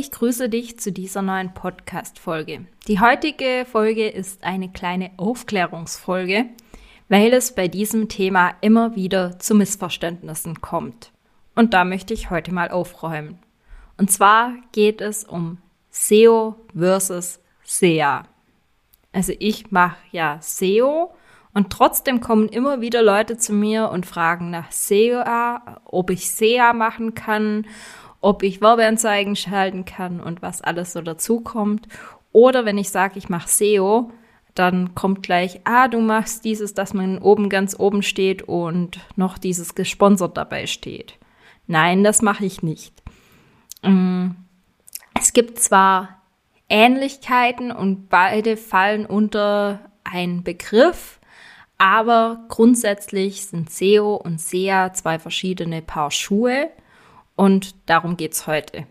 Ich grüße dich zu dieser neuen Podcast-Folge. Die heutige Folge ist eine kleine Aufklärungsfolge, weil es bei diesem Thema immer wieder zu Missverständnissen kommt. Und da möchte ich heute mal aufräumen. Und zwar geht es um SEO versus SEA. Also ich mache ja SEO und trotzdem kommen immer wieder Leute zu mir und fragen nach SEA, ob ich SEA machen kann ob ich Werbeanzeigen schalten kann und was alles so dazukommt. Oder wenn ich sage, ich mache SEO, dann kommt gleich, ah, du machst dieses, dass man oben ganz oben steht und noch dieses gesponsert dabei steht. Nein, das mache ich nicht. Mm, es gibt zwar Ähnlichkeiten und beide fallen unter einen Begriff, aber grundsätzlich sind SEO und SEA zwei verschiedene Paar Schuhe. Und darum geht's heute.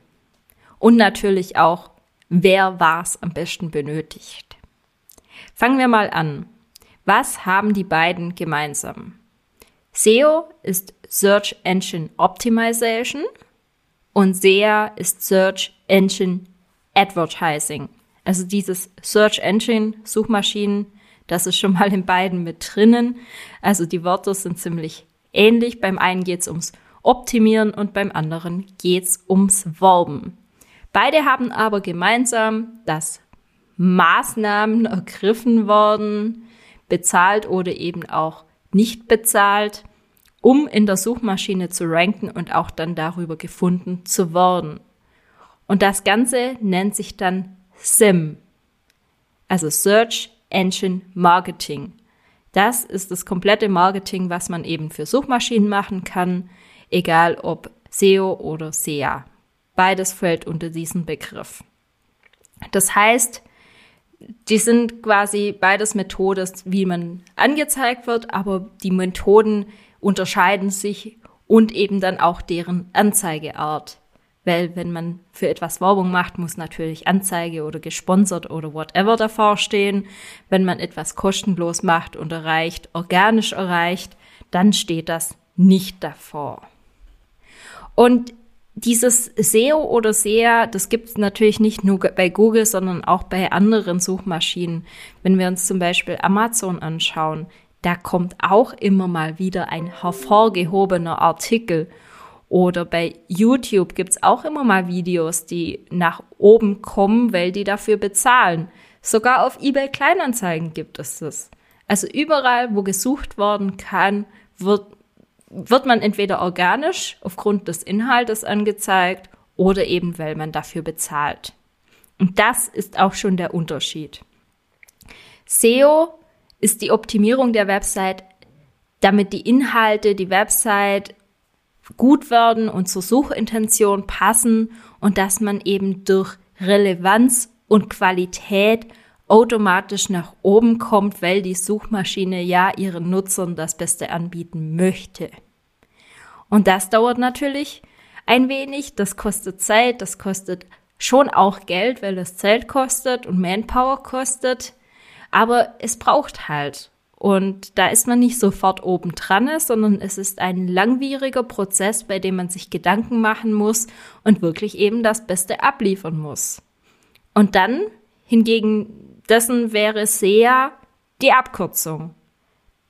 Und natürlich auch, wer was am besten benötigt. Fangen wir mal an. Was haben die beiden gemeinsam? SEO ist Search Engine Optimization und SEA ist Search Engine Advertising. Also dieses Search Engine Suchmaschinen, das ist schon mal in beiden mit drinnen. Also die Wörter sind ziemlich ähnlich. Beim einen geht's ums optimieren und beim anderen geht's ums Werben. Beide haben aber gemeinsam, dass Maßnahmen ergriffen worden, bezahlt oder eben auch nicht bezahlt, um in der Suchmaschine zu ranken und auch dann darüber gefunden zu werden. Und das Ganze nennt sich dann SIM, also Search Engine Marketing. Das ist das komplette Marketing, was man eben für Suchmaschinen machen kann egal ob SEO oder SEA. Beides fällt unter diesen Begriff. Das heißt, die sind quasi beides Methoden, wie man angezeigt wird, aber die Methoden unterscheiden sich und eben dann auch deren Anzeigeart. Weil wenn man für etwas Werbung macht, muss natürlich Anzeige oder gesponsert oder whatever davor stehen. Wenn man etwas kostenlos macht und erreicht, organisch erreicht, dann steht das nicht davor. Und dieses SEO oder SEA, das gibt es natürlich nicht nur bei Google, sondern auch bei anderen Suchmaschinen. Wenn wir uns zum Beispiel Amazon anschauen, da kommt auch immer mal wieder ein hervorgehobener Artikel. Oder bei YouTube gibt es auch immer mal Videos, die nach oben kommen, weil die dafür bezahlen. Sogar auf eBay Kleinanzeigen gibt es das. Also überall, wo gesucht worden kann, wird wird man entweder organisch aufgrund des Inhaltes angezeigt oder eben weil man dafür bezahlt. Und das ist auch schon der Unterschied. SEO ist die Optimierung der Website, damit die Inhalte, die Website gut werden und zur Suchintention passen und dass man eben durch Relevanz und Qualität automatisch nach oben kommt, weil die Suchmaschine ja ihren Nutzern das Beste anbieten möchte. Und das dauert natürlich ein wenig, das kostet Zeit, das kostet schon auch Geld, weil es Zeit kostet und Manpower kostet, aber es braucht halt. Und da ist man nicht sofort oben dran, sondern es ist ein langwieriger Prozess, bei dem man sich Gedanken machen muss und wirklich eben das Beste abliefern muss. Und dann hingegen dessen wäre SEA die Abkürzung.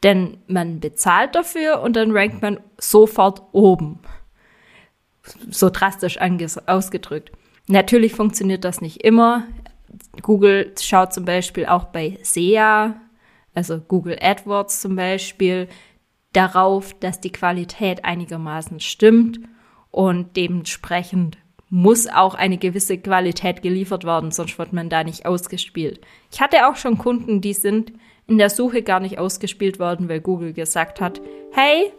Denn man bezahlt dafür und dann rankt man sofort oben. So drastisch ausgedrückt. Natürlich funktioniert das nicht immer. Google schaut zum Beispiel auch bei SEA, also Google AdWords zum Beispiel, darauf, dass die Qualität einigermaßen stimmt und dementsprechend muss auch eine gewisse Qualität geliefert werden, sonst wird man da nicht ausgespielt. Ich hatte auch schon Kunden, die sind in der Suche gar nicht ausgespielt worden, weil Google gesagt hat, hey,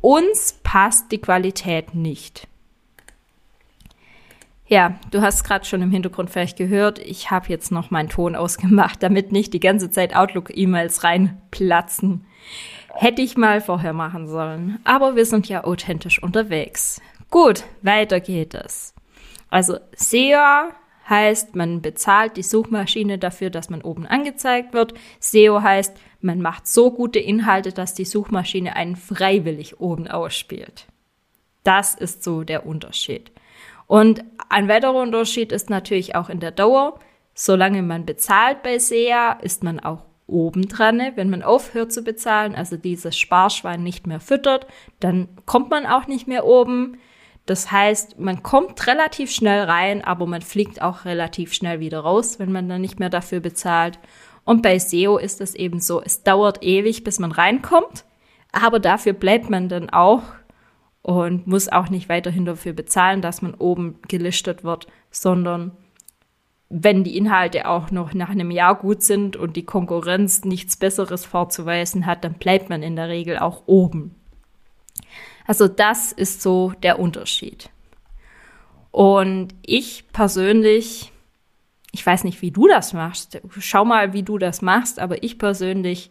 uns passt die Qualität nicht. Ja, du hast gerade schon im Hintergrund vielleicht gehört, ich habe jetzt noch meinen Ton ausgemacht, damit nicht die ganze Zeit Outlook-E-Mails reinplatzen. Hätte ich mal vorher machen sollen. Aber wir sind ja authentisch unterwegs. Gut, weiter geht es. Also SEO heißt, man bezahlt die Suchmaschine dafür, dass man oben angezeigt wird. SEO heißt, man macht so gute Inhalte, dass die Suchmaschine einen freiwillig oben ausspielt. Das ist so der Unterschied. Und ein weiterer Unterschied ist natürlich auch in der Dauer. Solange man bezahlt bei SEA, ist man auch oben dran. Wenn man aufhört zu bezahlen, also dieses Sparschwein nicht mehr füttert, dann kommt man auch nicht mehr oben. Das heißt, man kommt relativ schnell rein, aber man fliegt auch relativ schnell wieder raus, wenn man dann nicht mehr dafür bezahlt. Und bei SEO ist es eben so, es dauert ewig, bis man reinkommt, aber dafür bleibt man dann auch und muss auch nicht weiterhin dafür bezahlen, dass man oben gelistet wird, sondern wenn die Inhalte auch noch nach einem Jahr gut sind und die Konkurrenz nichts Besseres vorzuweisen hat, dann bleibt man in der Regel auch oben. Also das ist so der Unterschied. Und ich persönlich, ich weiß nicht, wie du das machst. Schau mal, wie du das machst, aber ich persönlich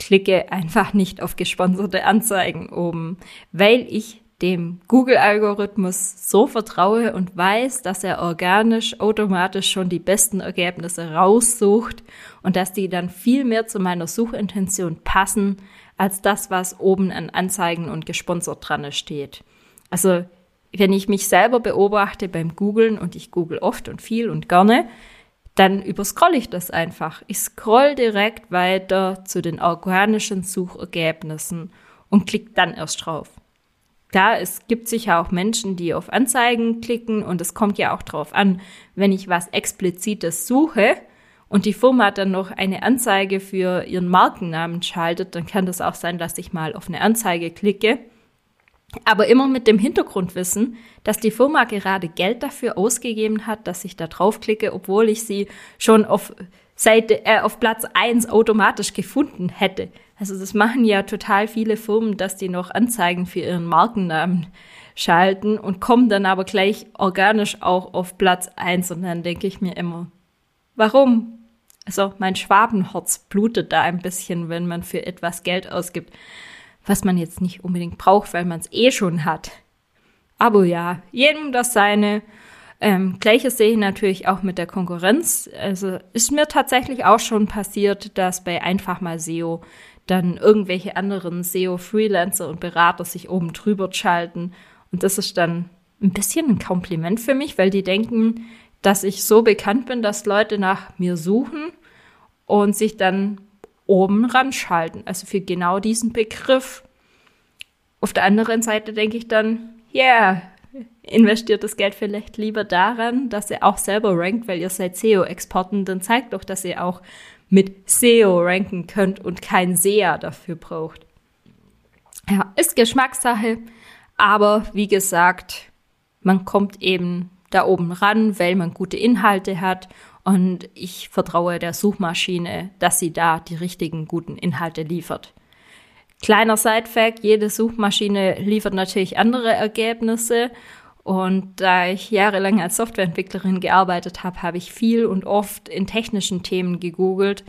klicke einfach nicht auf gesponserte Anzeigen oben, weil ich dem Google-Algorithmus so vertraue und weiß, dass er organisch automatisch schon die besten Ergebnisse raussucht und dass die dann viel mehr zu meiner Suchintention passen, als das, was oben an Anzeigen und gesponsert dran steht. Also, wenn ich mich selber beobachte beim Googlen und ich google oft und viel und gerne, dann überscrolle ich das einfach. Ich scroll direkt weiter zu den organischen Suchergebnissen und klicke dann erst drauf. Klar, es gibt sicher auch Menschen, die auf Anzeigen klicken und es kommt ja auch drauf an, wenn ich was explizites suche und die Firma dann noch eine Anzeige für ihren Markennamen schaltet, dann kann das auch sein, dass ich mal auf eine Anzeige klicke aber immer mit dem Hintergrundwissen, dass die Firma gerade Geld dafür ausgegeben hat, dass ich da draufklicke, obwohl ich sie schon auf Seite, äh, auf Platz eins automatisch gefunden hätte. Also das machen ja total viele Firmen, dass die noch Anzeigen für ihren Markennamen schalten und kommen dann aber gleich organisch auch auf Platz eins und dann denke ich mir immer, warum? Also mein Schwabenherz blutet da ein bisschen, wenn man für etwas Geld ausgibt was man jetzt nicht unbedingt braucht, weil man es eh schon hat. Aber ja, jedem das seine. Ähm, Gleiches sehe ich natürlich auch mit der Konkurrenz. Also ist mir tatsächlich auch schon passiert, dass bei einfach mal SEO dann irgendwelche anderen SEO-Freelancer und Berater sich oben drüber schalten. Und das ist dann ein bisschen ein Kompliment für mich, weil die denken, dass ich so bekannt bin, dass Leute nach mir suchen und sich dann oben ran schalten. Also für genau diesen Begriff. Auf der anderen Seite denke ich dann, ja, yeah, investiert das Geld vielleicht lieber daran, dass ihr auch selber rankt, weil ihr seid SEO-Exporten, dann zeigt doch, dass ihr auch mit SEO ranken könnt und kein SEA dafür braucht. Ja, ist Geschmackssache, aber wie gesagt, man kommt eben da oben ran, weil man gute Inhalte hat und ich vertraue der Suchmaschine, dass sie da die richtigen guten Inhalte liefert. Kleiner Side-Fact, jede Suchmaschine liefert natürlich andere Ergebnisse. Und da ich jahrelang als Softwareentwicklerin gearbeitet habe, habe ich viel und oft in technischen Themen gegoogelt.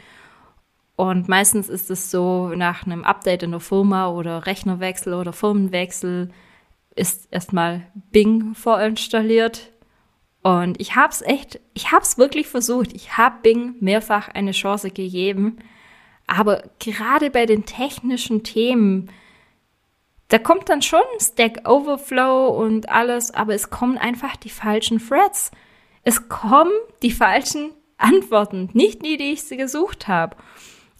Und meistens ist es so, nach einem Update in der Firma oder Rechnerwechsel oder Firmenwechsel ist erstmal Bing vorinstalliert und ich habe es echt, ich habe es wirklich versucht. Ich habe Bing mehrfach eine Chance gegeben. Aber gerade bei den technischen Themen, da kommt dann schon Stack Overflow und alles, aber es kommen einfach die falschen Threads. Es kommen die falschen Antworten, nicht die, die ich sie gesucht habe.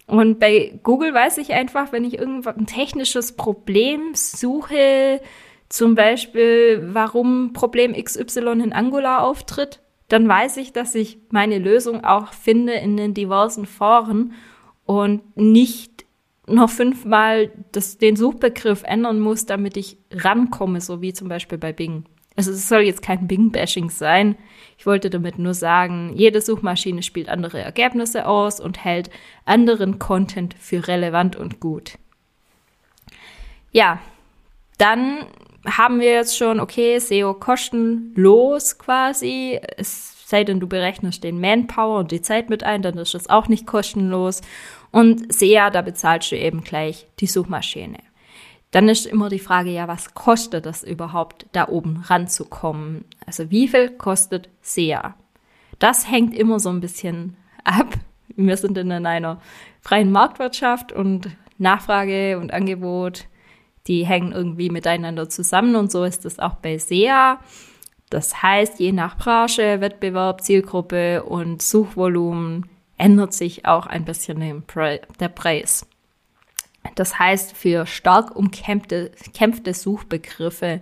Und bei Google weiß ich einfach, wenn ich irgendwann ein technisches Problem suche, zum Beispiel, warum Problem XY in Angular auftritt, dann weiß ich, dass ich meine Lösung auch finde in den diversen Foren und nicht noch fünfmal das, den Suchbegriff ändern muss, damit ich rankomme, so wie zum Beispiel bei Bing. Also es soll jetzt kein Bing-Bashing sein. Ich wollte damit nur sagen, jede Suchmaschine spielt andere Ergebnisse aus und hält anderen Content für relevant und gut. Ja, dann haben wir jetzt schon, okay, SEO kostenlos quasi. Es sei denn, du berechnest den Manpower und die Zeit mit ein, dann ist das auch nicht kostenlos. Und SEA, da bezahlst du eben gleich die Suchmaschine. Dann ist immer die Frage, ja, was kostet das überhaupt, da oben ranzukommen? Also wie viel kostet SEA? Das hängt immer so ein bisschen ab. Wir sind in einer freien Marktwirtschaft und Nachfrage und Angebot, die hängen irgendwie miteinander zusammen und so ist es auch bei SEA. Das heißt, je nach Branche, Wettbewerb, Zielgruppe und Suchvolumen ändert sich auch ein bisschen der Preis. Das heißt, für stark umkämpfte kämpfte Suchbegriffe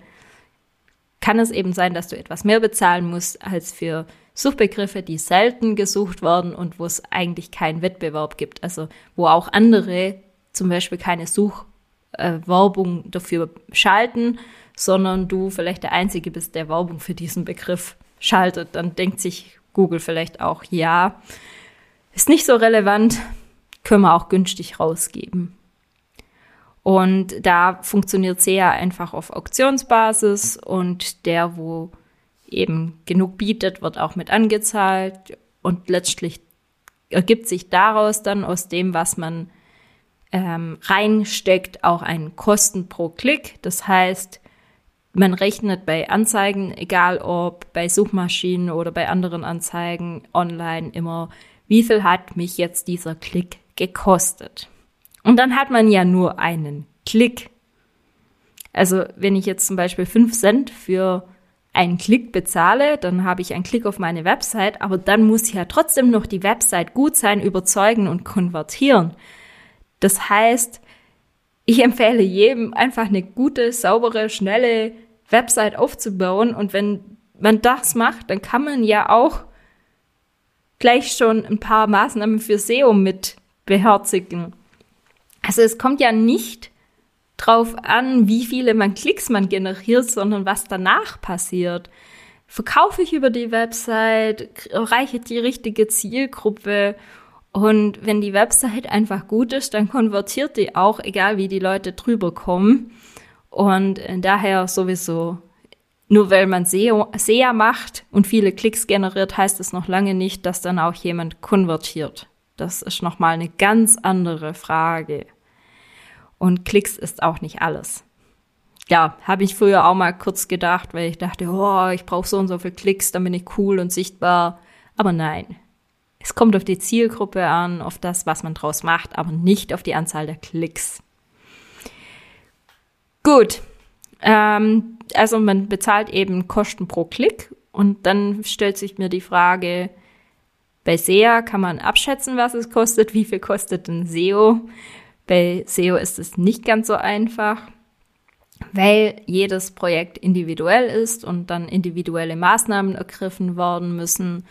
kann es eben sein, dass du etwas mehr bezahlen musst als für Suchbegriffe, die selten gesucht werden und wo es eigentlich keinen Wettbewerb gibt. Also wo auch andere zum Beispiel keine Suchwerbung äh, dafür schalten, sondern du vielleicht der Einzige bist, der Werbung für diesen Begriff schaltet. Dann denkt sich Google vielleicht auch, ja, ist nicht so relevant, können wir auch günstig rausgeben. Und da funktioniert SEA einfach auf Auktionsbasis und der, wo eben genug bietet, wird auch mit angezahlt und letztlich ergibt sich daraus dann aus dem, was man ähm, reinsteckt, auch ein Kosten pro Klick. Das heißt, man rechnet bei Anzeigen, egal ob bei Suchmaschinen oder bei anderen Anzeigen online immer, wie viel hat mich jetzt dieser Klick gekostet. Und dann hat man ja nur einen Klick. Also wenn ich jetzt zum Beispiel 5 Cent für einen Klick bezahle, dann habe ich einen Klick auf meine Website, aber dann muss ja trotzdem noch die Website gut sein, überzeugen und konvertieren. Das heißt, ich empfehle jedem einfach eine gute, saubere, schnelle Website aufzubauen und wenn man das macht, dann kann man ja auch gleich schon ein paar Maßnahmen für SEO mit beherzigen. Also es kommt ja nicht drauf an, wie viele man Klicks man generiert, sondern was danach passiert. Verkaufe ich über die Website, erreiche die richtige Zielgruppe und wenn die Website einfach gut ist, dann konvertiert die auch, egal wie die Leute drüber kommen. Und daher sowieso, nur weil man SEO, SEA macht und viele Klicks generiert, heißt es noch lange nicht, dass dann auch jemand konvertiert. Das ist nochmal eine ganz andere Frage. Und Klicks ist auch nicht alles. Ja, habe ich früher auch mal kurz gedacht, weil ich dachte, oh, ich brauche so und so viel Klicks, dann bin ich cool und sichtbar. Aber nein. Es kommt auf die Zielgruppe an, auf das, was man draus macht, aber nicht auf die Anzahl der Klicks. Gut. Ähm, also man bezahlt eben Kosten pro Klick und dann stellt sich mir die Frage, bei SEA kann man abschätzen, was es kostet. Wie viel kostet ein SEO? Bei SEO ist es nicht ganz so einfach, weil jedes Projekt individuell ist und dann individuelle Maßnahmen ergriffen worden müssen.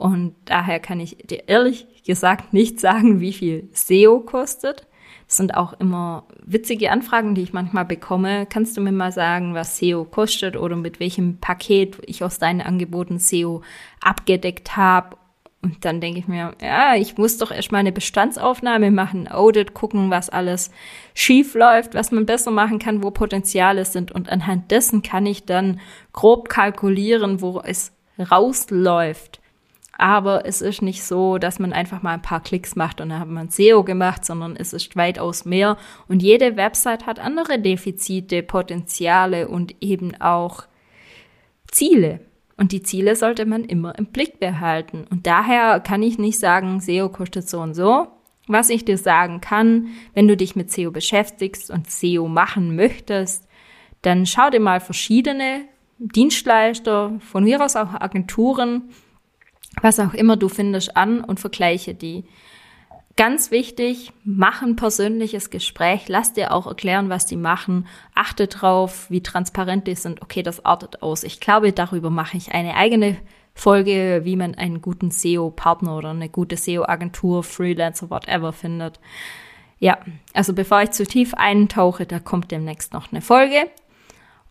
Und daher kann ich dir ehrlich gesagt nicht sagen, wie viel SEO kostet. Das sind auch immer witzige Anfragen, die ich manchmal bekomme. Kannst du mir mal sagen, was SEO kostet oder mit welchem Paket ich aus deinen Angeboten SEO abgedeckt habe und dann denke ich mir, ja, ich muss doch erstmal eine Bestandsaufnahme machen, Audit, gucken, was alles schief läuft, was man besser machen kann, wo Potenziale sind. Und anhand dessen kann ich dann grob kalkulieren, wo es rausläuft. Aber es ist nicht so, dass man einfach mal ein paar Klicks macht und dann hat man SEO gemacht, sondern es ist weitaus mehr. Und jede Website hat andere Defizite, Potenziale und eben auch Ziele. Und die Ziele sollte man immer im Blick behalten. Und daher kann ich nicht sagen, SEO kostet so und so. Was ich dir sagen kann, wenn du dich mit SEO beschäftigst und SEO machen möchtest, dann schau dir mal verschiedene Dienstleister, von mir aus auch Agenturen, was auch immer du findest, an und vergleiche die. Ganz wichtig, mach ein persönliches Gespräch, lass dir auch erklären, was die machen, achte drauf, wie transparent die sind. Okay, das artet aus. Ich glaube, darüber mache ich eine eigene Folge, wie man einen guten SEO-Partner oder eine gute SEO-Agentur, Freelancer, whatever findet. Ja, also bevor ich zu tief eintauche, da kommt demnächst noch eine Folge.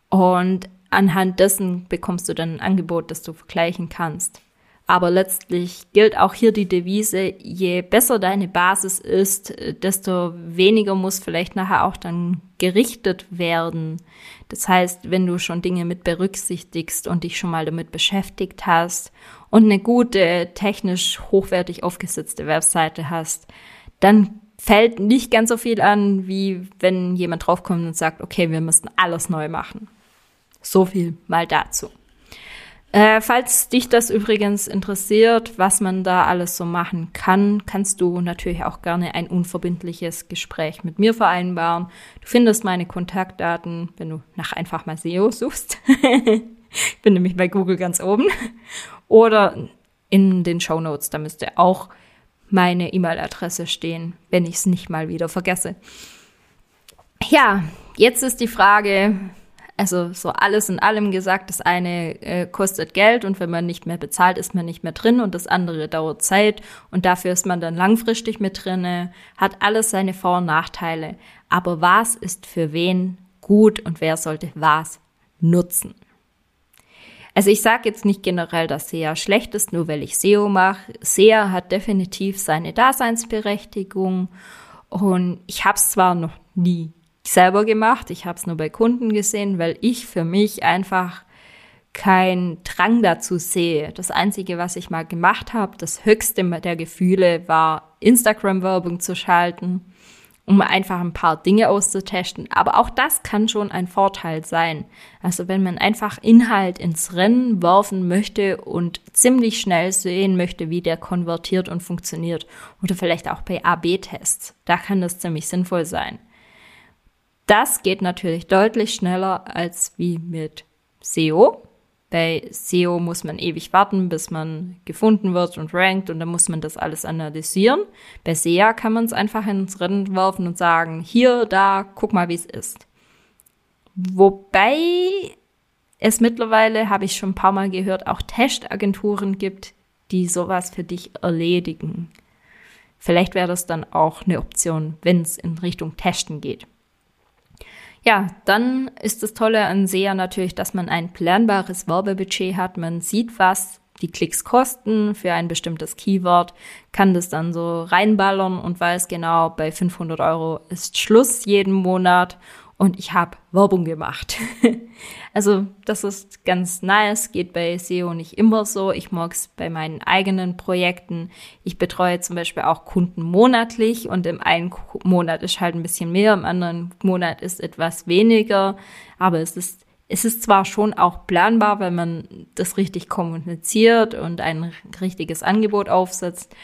Und anhand dessen bekommst du dann ein Angebot, das du vergleichen kannst. Aber letztlich gilt auch hier die Devise, je besser deine Basis ist, desto weniger muss vielleicht nachher auch dann gerichtet werden. Das heißt, wenn du schon Dinge mit berücksichtigst und dich schon mal damit beschäftigt hast und eine gute, technisch hochwertig aufgesetzte Webseite hast, dann fällt nicht ganz so viel an, wie wenn jemand draufkommt und sagt, okay, wir müssen alles neu machen. So viel mal dazu. Äh, falls dich das übrigens interessiert, was man da alles so machen kann, kannst du natürlich auch gerne ein unverbindliches Gespräch mit mir vereinbaren. Du findest meine Kontaktdaten, wenn du nach einfach mal SEO suchst. ich bin nämlich bei Google ganz oben. Oder in den Show Notes, da müsste auch meine E-Mail-Adresse stehen, wenn ich es nicht mal wieder vergesse. Ja, jetzt ist die Frage, also so alles in allem gesagt, das eine äh, kostet Geld und wenn man nicht mehr bezahlt, ist man nicht mehr drin und das andere dauert Zeit und dafür ist man dann langfristig mit drinne, hat alles seine Vor- und Nachteile. Aber was ist für wen gut und wer sollte was nutzen? Also ich sage jetzt nicht generell, dass SEA schlecht ist, nur weil ich SEO mache. SEA hat definitiv seine Daseinsberechtigung und ich habe es zwar noch nie selber gemacht. Ich habe es nur bei Kunden gesehen, weil ich für mich einfach keinen Drang dazu sehe. Das Einzige, was ich mal gemacht habe, das höchste der Gefühle war, Instagram-Werbung zu schalten, um einfach ein paar Dinge auszutesten. Aber auch das kann schon ein Vorteil sein. Also wenn man einfach Inhalt ins Rennen werfen möchte und ziemlich schnell sehen möchte, wie der konvertiert und funktioniert. Oder vielleicht auch bei AB-Tests. Da kann das ziemlich sinnvoll sein. Das geht natürlich deutlich schneller als wie mit SEO. Bei SEO muss man ewig warten, bis man gefunden wird und rankt und dann muss man das alles analysieren. Bei SEA kann man es einfach ins Rennen werfen und sagen, hier, da, guck mal, wie es ist. Wobei es mittlerweile, habe ich schon ein paar Mal gehört, auch Testagenturen gibt, die sowas für dich erledigen. Vielleicht wäre das dann auch eine Option, wenn es in Richtung Testen geht. Ja, dann ist das Tolle an SEA natürlich, dass man ein planbares Werbebudget hat. Man sieht, was die Klicks kosten für ein bestimmtes Keyword, kann das dann so reinballern und weiß genau, bei 500 Euro ist Schluss jeden Monat und ich habe Werbung gemacht. also das ist ganz nice, geht bei SEO nicht immer so. Ich mag es bei meinen eigenen Projekten. Ich betreue zum Beispiel auch Kunden monatlich und im einen Monat ist halt ein bisschen mehr, im anderen Monat ist etwas weniger. Aber es ist es ist zwar schon auch planbar, wenn man das richtig kommuniziert und ein richtiges Angebot aufsetzt,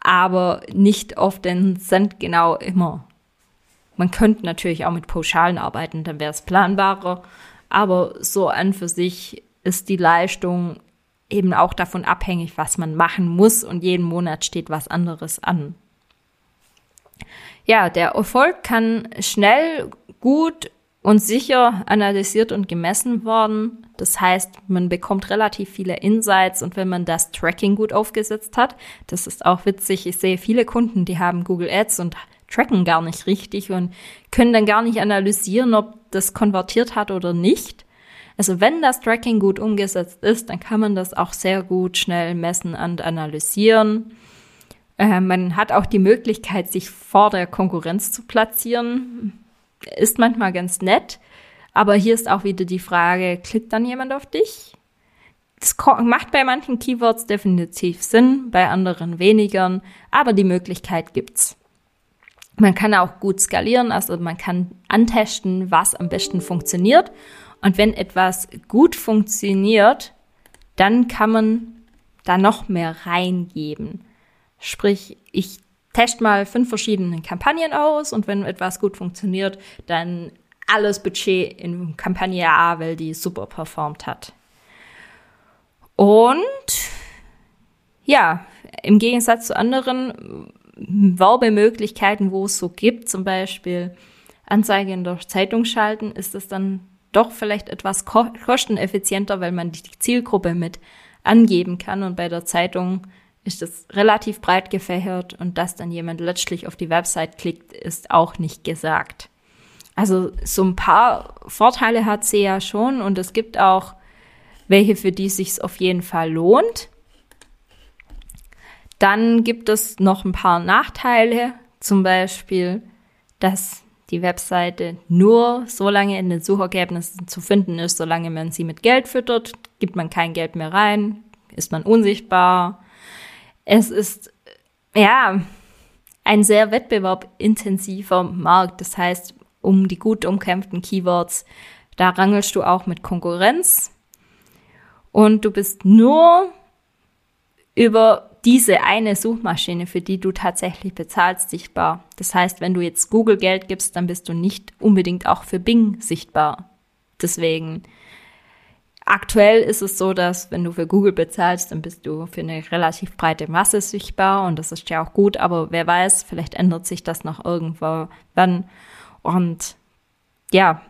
aber nicht auf den Cent genau immer. Man könnte natürlich auch mit Pauschalen arbeiten, dann wäre es planbarer. Aber so an für sich ist die Leistung eben auch davon abhängig, was man machen muss und jeden Monat steht was anderes an. Ja, der Erfolg kann schnell, gut und sicher analysiert und gemessen worden. Das heißt, man bekommt relativ viele Insights und wenn man das Tracking gut aufgesetzt hat, das ist auch witzig. Ich sehe viele Kunden, die haben Google Ads und tracken gar nicht richtig und können dann gar nicht analysieren, ob das konvertiert hat oder nicht. Also wenn das Tracking gut umgesetzt ist, dann kann man das auch sehr gut schnell messen und analysieren. Äh, man hat auch die Möglichkeit, sich vor der Konkurrenz zu platzieren. Ist manchmal ganz nett. Aber hier ist auch wieder die Frage, klickt dann jemand auf dich? Das macht bei manchen Keywords definitiv Sinn, bei anderen weniger, aber die Möglichkeit gibt's. Man kann auch gut skalieren, also man kann antesten, was am besten funktioniert. Und wenn etwas gut funktioniert, dann kann man da noch mehr reingeben. Sprich, ich teste mal fünf verschiedene Kampagnen aus und wenn etwas gut funktioniert, dann alles Budget in Kampagne A, weil die super performt hat. Und ja, im Gegensatz zu anderen Werbemöglichkeiten, wo es so gibt, zum Beispiel Anzeige in der Zeitung schalten, ist es dann doch vielleicht etwas kosteneffizienter, weil man die Zielgruppe mit angeben kann. Und bei der Zeitung ist es relativ breit gefächert und dass dann jemand letztlich auf die Website klickt, ist auch nicht gesagt. Also so ein paar Vorteile hat sie ja schon und es gibt auch welche, für die es sich auf jeden Fall lohnt. Dann gibt es noch ein paar Nachteile, zum Beispiel, dass die Webseite nur so lange in den Suchergebnissen zu finden ist, solange man sie mit Geld füttert. Gibt man kein Geld mehr rein, ist man unsichtbar. Es ist, ja, ein sehr wettbewerbintensiver Markt. Das heißt, um die gut umkämpften Keywords, da rangelst du auch mit Konkurrenz. Und du bist nur über diese eine Suchmaschine, für die du tatsächlich bezahlst, sichtbar. Das heißt, wenn du jetzt Google Geld gibst, dann bist du nicht unbedingt auch für Bing sichtbar. Deswegen, aktuell ist es so, dass wenn du für Google bezahlst, dann bist du für eine relativ breite Masse sichtbar und das ist ja auch gut, aber wer weiß, vielleicht ändert sich das noch irgendwann und ja,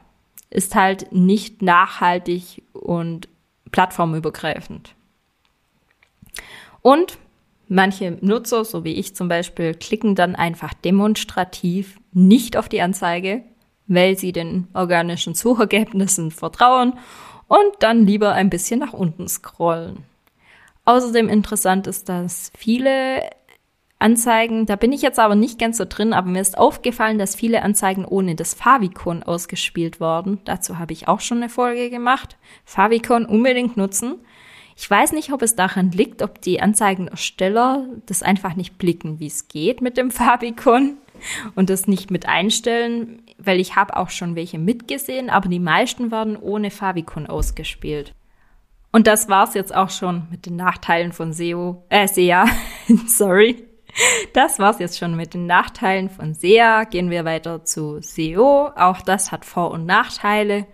ist halt nicht nachhaltig und plattformübergreifend. Und manche Nutzer, so wie ich zum Beispiel, klicken dann einfach demonstrativ nicht auf die Anzeige, weil sie den organischen Suchergebnissen vertrauen und dann lieber ein bisschen nach unten scrollen. Außerdem interessant ist, dass viele Anzeigen, da bin ich jetzt aber nicht ganz so drin, aber mir ist aufgefallen, dass viele Anzeigen ohne das Favicon ausgespielt wurden. Dazu habe ich auch schon eine Folge gemacht. Favicon unbedingt nutzen. Ich weiß nicht, ob es daran liegt, ob die Anzeigenersteller das einfach nicht blicken, wie es geht mit dem Favicon und das nicht mit einstellen, weil ich habe auch schon welche mitgesehen, aber die meisten werden ohne Favicon ausgespielt. Und das war's jetzt auch schon mit den Nachteilen von SEO, äh, SEA, sorry. Das war's jetzt schon mit den Nachteilen von SEA. Gehen wir weiter zu SEO. Auch das hat Vor- und Nachteile.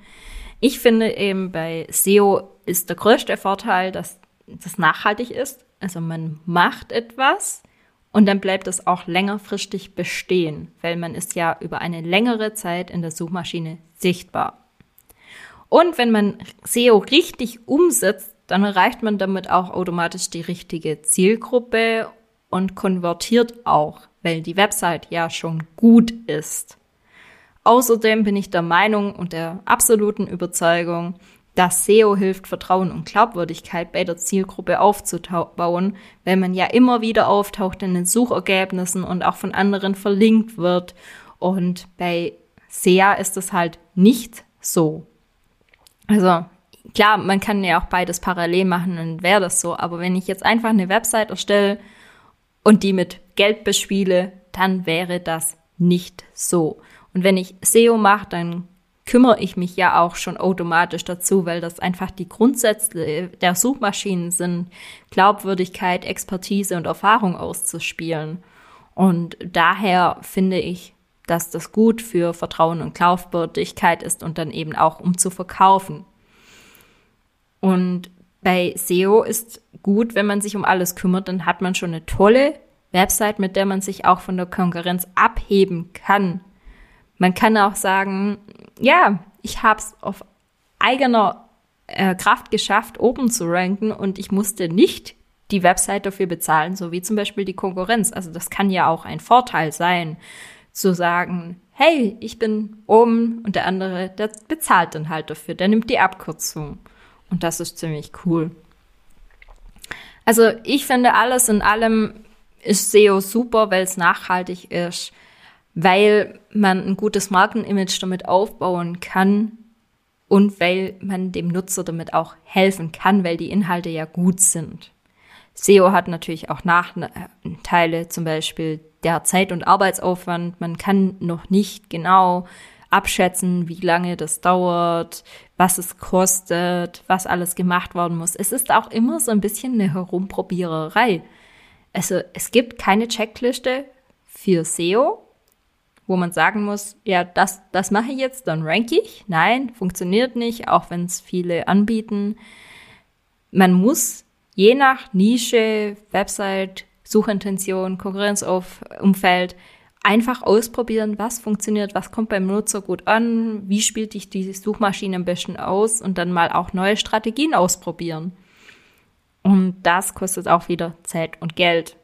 Ich finde eben bei SEO ist der größte Vorteil, dass das nachhaltig ist. Also man macht etwas und dann bleibt es auch längerfristig bestehen, weil man ist ja über eine längere Zeit in der Suchmaschine sichtbar. Und wenn man SEO richtig umsetzt, dann erreicht man damit auch automatisch die richtige Zielgruppe und konvertiert auch, weil die Website ja schon gut ist. Außerdem bin ich der Meinung und der absoluten Überzeugung, dass SEO hilft, Vertrauen und Glaubwürdigkeit bei der Zielgruppe aufzubauen, weil man ja immer wieder auftaucht in den Suchergebnissen und auch von anderen verlinkt wird. Und bei SEA ist es halt nicht so. Also klar, man kann ja auch beides parallel machen und wäre das so, aber wenn ich jetzt einfach eine Website erstelle und die mit Geld bespiele, dann wäre das nicht so. Und wenn ich SEO mache, dann kümmere ich mich ja auch schon automatisch dazu, weil das einfach die Grundsätze der Suchmaschinen sind, Glaubwürdigkeit, Expertise und Erfahrung auszuspielen. Und daher finde ich, dass das gut für Vertrauen und Glaubwürdigkeit ist und dann eben auch um zu verkaufen. Und bei SEO ist gut, wenn man sich um alles kümmert, dann hat man schon eine tolle Website, mit der man sich auch von der Konkurrenz abheben kann. Man kann auch sagen, ja, ich habe es auf eigener äh, Kraft geschafft, oben zu ranken und ich musste nicht die Website dafür bezahlen, so wie zum Beispiel die Konkurrenz. Also das kann ja auch ein Vorteil sein, zu sagen, hey, ich bin oben und der andere, der bezahlt dann halt dafür, der nimmt die Abkürzung. Und das ist ziemlich cool. Also ich finde alles in allem ist SEO super, weil es nachhaltig ist, weil man ein gutes Markenimage damit aufbauen kann und weil man dem Nutzer damit auch helfen kann, weil die Inhalte ja gut sind. SEO hat natürlich auch Nachteile, zum Beispiel der Zeit- und Arbeitsaufwand. Man kann noch nicht genau abschätzen, wie lange das dauert, was es kostet, was alles gemacht worden muss. Es ist auch immer so ein bisschen eine Herumprobiererei. Also es gibt keine Checkliste für SEO, wo man sagen muss, ja, das, das mache ich jetzt, dann rank ich. Nein, funktioniert nicht, auch wenn es viele anbieten. Man muss je nach Nische, Website, Suchintention, Konkurrenzumfeld einfach ausprobieren, was funktioniert, was kommt beim Nutzer gut an, wie spielt dich die Suchmaschine am besten aus und dann mal auch neue Strategien ausprobieren. Und das kostet auch wieder Zeit und Geld.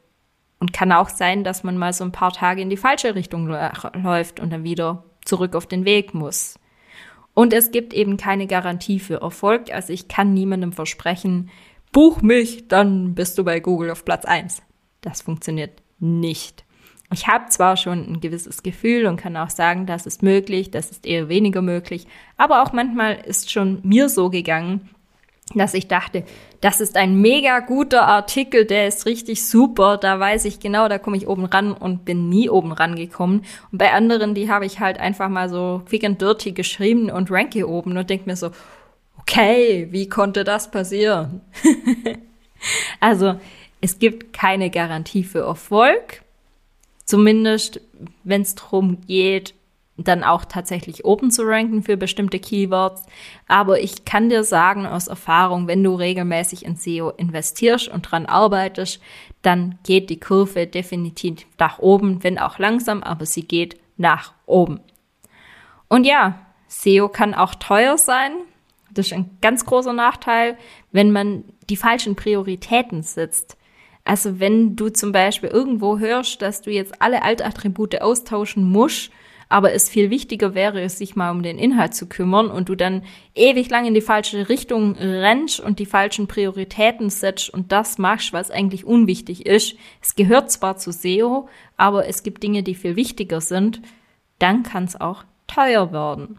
Und kann auch sein, dass man mal so ein paar Tage in die falsche Richtung läuft und dann wieder zurück auf den Weg muss. Und es gibt eben keine Garantie für Erfolg. Also ich kann niemandem versprechen, buch mich, dann bist du bei Google auf Platz eins. das funktioniert nicht. Ich habe zwar schon ein gewisses Gefühl und kann auch sagen, das ist möglich, das ist eher weniger möglich, aber auch manchmal ist schon mir so gegangen, dass ich dachte, das ist ein mega guter Artikel, der ist richtig super, da weiß ich genau, da komme ich oben ran und bin nie oben rangekommen. Und bei anderen, die habe ich halt einfach mal so quick and dirty geschrieben und ranke oben und denke mir so, okay, wie konnte das passieren? also, es gibt keine Garantie für Erfolg. Zumindest, wenn es darum geht, dann auch tatsächlich oben zu ranken für bestimmte Keywords. Aber ich kann dir sagen aus Erfahrung, wenn du regelmäßig in SEO investierst und dran arbeitest, dann geht die Kurve definitiv nach oben, wenn auch langsam, aber sie geht nach oben. Und ja, SEO kann auch teuer sein. Das ist ein ganz großer Nachteil, wenn man die falschen Prioritäten setzt. Also wenn du zum Beispiel irgendwo hörst, dass du jetzt alle Altattribute austauschen musst, aber es viel wichtiger wäre, sich mal um den Inhalt zu kümmern und du dann ewig lang in die falsche Richtung rennst und die falschen Prioritäten setzt und das machst, was eigentlich unwichtig ist. Es gehört zwar zu SEO, aber es gibt Dinge, die viel wichtiger sind, dann kann es auch teuer werden.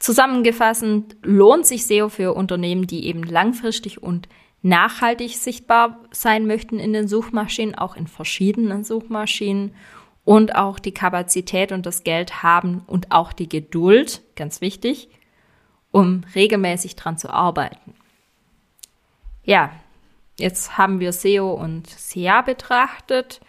Zusammengefasst lohnt sich SEO für Unternehmen, die eben langfristig und nachhaltig sichtbar sein möchten in den Suchmaschinen, auch in verschiedenen Suchmaschinen und auch die Kapazität und das Geld haben und auch die Geduld, ganz wichtig, um regelmäßig dran zu arbeiten. Ja, jetzt haben wir SEO und SEA betrachtet.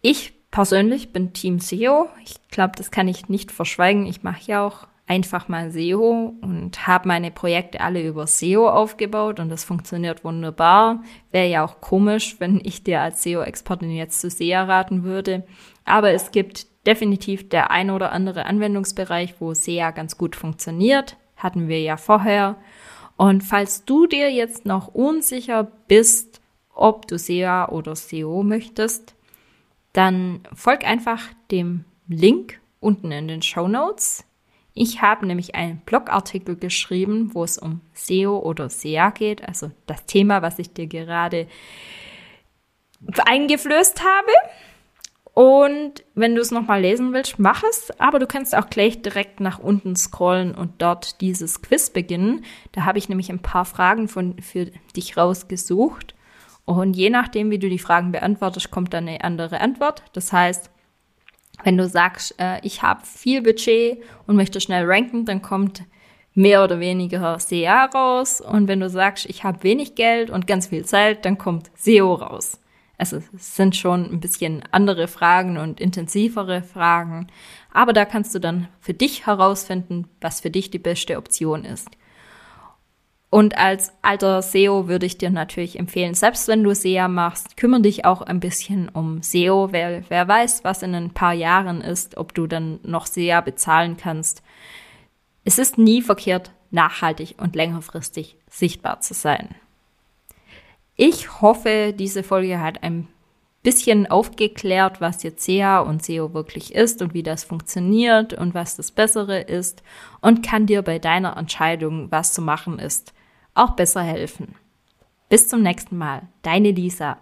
Ich persönlich bin Team SEO. Ich glaube, das kann ich nicht verschweigen. Ich mache ja auch einfach mal SEO und habe meine Projekte alle über SEO aufgebaut und das funktioniert wunderbar. Wäre ja auch komisch, wenn ich dir als SEO-Expertin jetzt zu SEA raten würde. Aber es gibt definitiv der ein oder andere Anwendungsbereich, wo SEA ganz gut funktioniert. Hatten wir ja vorher. Und falls du dir jetzt noch unsicher bist, ob du SEA oder SEO möchtest, dann folg einfach dem Link unten in den Show Notes. Ich habe nämlich einen Blogartikel geschrieben, wo es um SEO oder SEA geht, also das Thema, was ich dir gerade eingeflößt habe. Und wenn du es nochmal lesen willst, mach es. Aber du kannst auch gleich direkt nach unten scrollen und dort dieses Quiz beginnen. Da habe ich nämlich ein paar Fragen von, für dich rausgesucht. Und je nachdem, wie du die Fragen beantwortest, kommt dann eine andere Antwort. Das heißt, wenn du sagst, äh, ich habe viel Budget und möchte schnell ranken, dann kommt mehr oder weniger SEA raus. Und wenn du sagst, ich habe wenig Geld und ganz viel Zeit, dann kommt SEO raus. Also es sind schon ein bisschen andere Fragen und intensivere Fragen. Aber da kannst du dann für dich herausfinden, was für dich die beste Option ist. Und als alter SEO würde ich dir natürlich empfehlen, selbst wenn du SEA machst, kümmere dich auch ein bisschen um SEO. Wer, wer weiß, was in ein paar Jahren ist, ob du dann noch SEA bezahlen kannst. Es ist nie verkehrt, nachhaltig und längerfristig sichtbar zu sein. Ich hoffe, diese Folge hat ein bisschen aufgeklärt, was jetzt SEA und SEO wirklich ist und wie das funktioniert und was das Bessere ist und kann dir bei deiner Entscheidung, was zu machen ist, auch besser helfen. Bis zum nächsten Mal, deine Lisa.